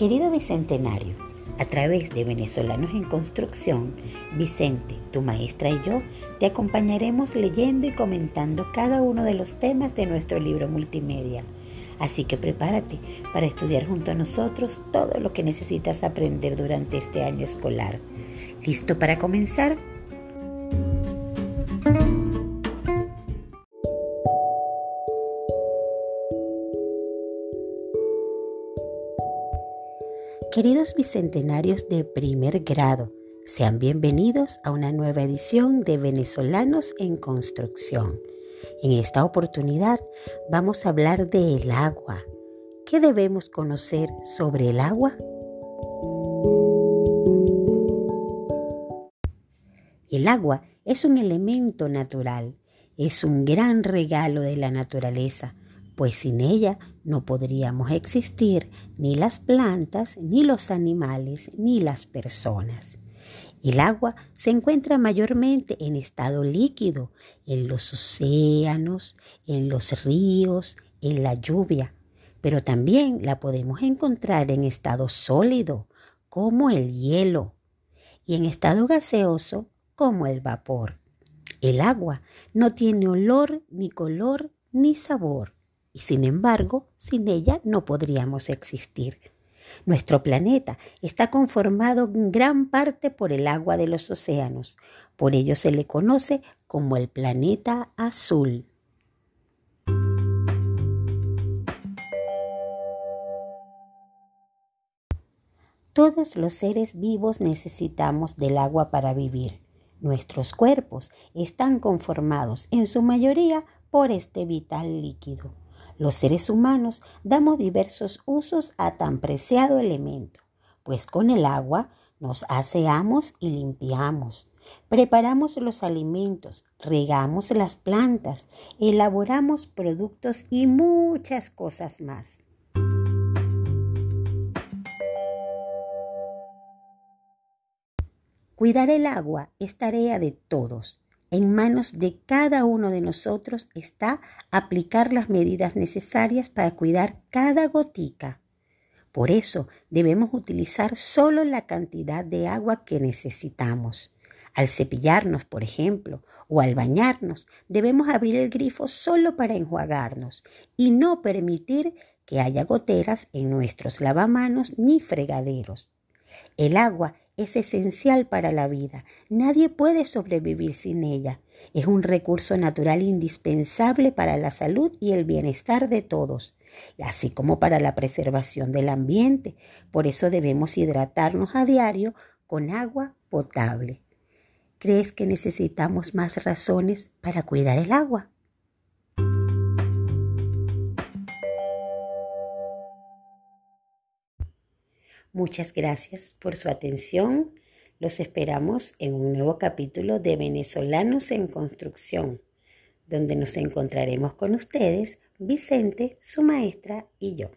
Querido Bicentenario, a través de Venezolanos en Construcción, Vicente, tu maestra y yo te acompañaremos leyendo y comentando cada uno de los temas de nuestro libro multimedia. Así que prepárate para estudiar junto a nosotros todo lo que necesitas aprender durante este año escolar. ¿Listo para comenzar? Queridos bicentenarios de primer grado, sean bienvenidos a una nueva edición de Venezolanos en Construcción. En esta oportunidad vamos a hablar del agua. ¿Qué debemos conocer sobre el agua? El agua es un elemento natural, es un gran regalo de la naturaleza pues sin ella no podríamos existir ni las plantas, ni los animales, ni las personas. El agua se encuentra mayormente en estado líquido, en los océanos, en los ríos, en la lluvia, pero también la podemos encontrar en estado sólido, como el hielo, y en estado gaseoso, como el vapor. El agua no tiene olor, ni color, ni sabor y sin embargo, sin ella no podríamos existir. Nuestro planeta está conformado en gran parte por el agua de los océanos. Por ello se le conoce como el planeta azul. Todos los seres vivos necesitamos del agua para vivir. Nuestros cuerpos están conformados en su mayoría por este vital líquido. Los seres humanos damos diversos usos a tan preciado elemento, pues con el agua nos aseamos y limpiamos, preparamos los alimentos, regamos las plantas, elaboramos productos y muchas cosas más. Cuidar el agua es tarea de todos en manos de cada uno de nosotros está aplicar las medidas necesarias para cuidar cada gotica. Por eso debemos utilizar solo la cantidad de agua que necesitamos. Al cepillarnos, por ejemplo, o al bañarnos, debemos abrir el grifo solo para enjuagarnos y no permitir que haya goteras en nuestros lavamanos ni fregaderos. El agua es esencial para la vida. Nadie puede sobrevivir sin ella. Es un recurso natural indispensable para la salud y el bienestar de todos, así como para la preservación del ambiente. Por eso debemos hidratarnos a diario con agua potable. ¿Crees que necesitamos más razones para cuidar el agua? Muchas gracias por su atención. Los esperamos en un nuevo capítulo de Venezolanos en Construcción, donde nos encontraremos con ustedes, Vicente, su maestra y yo.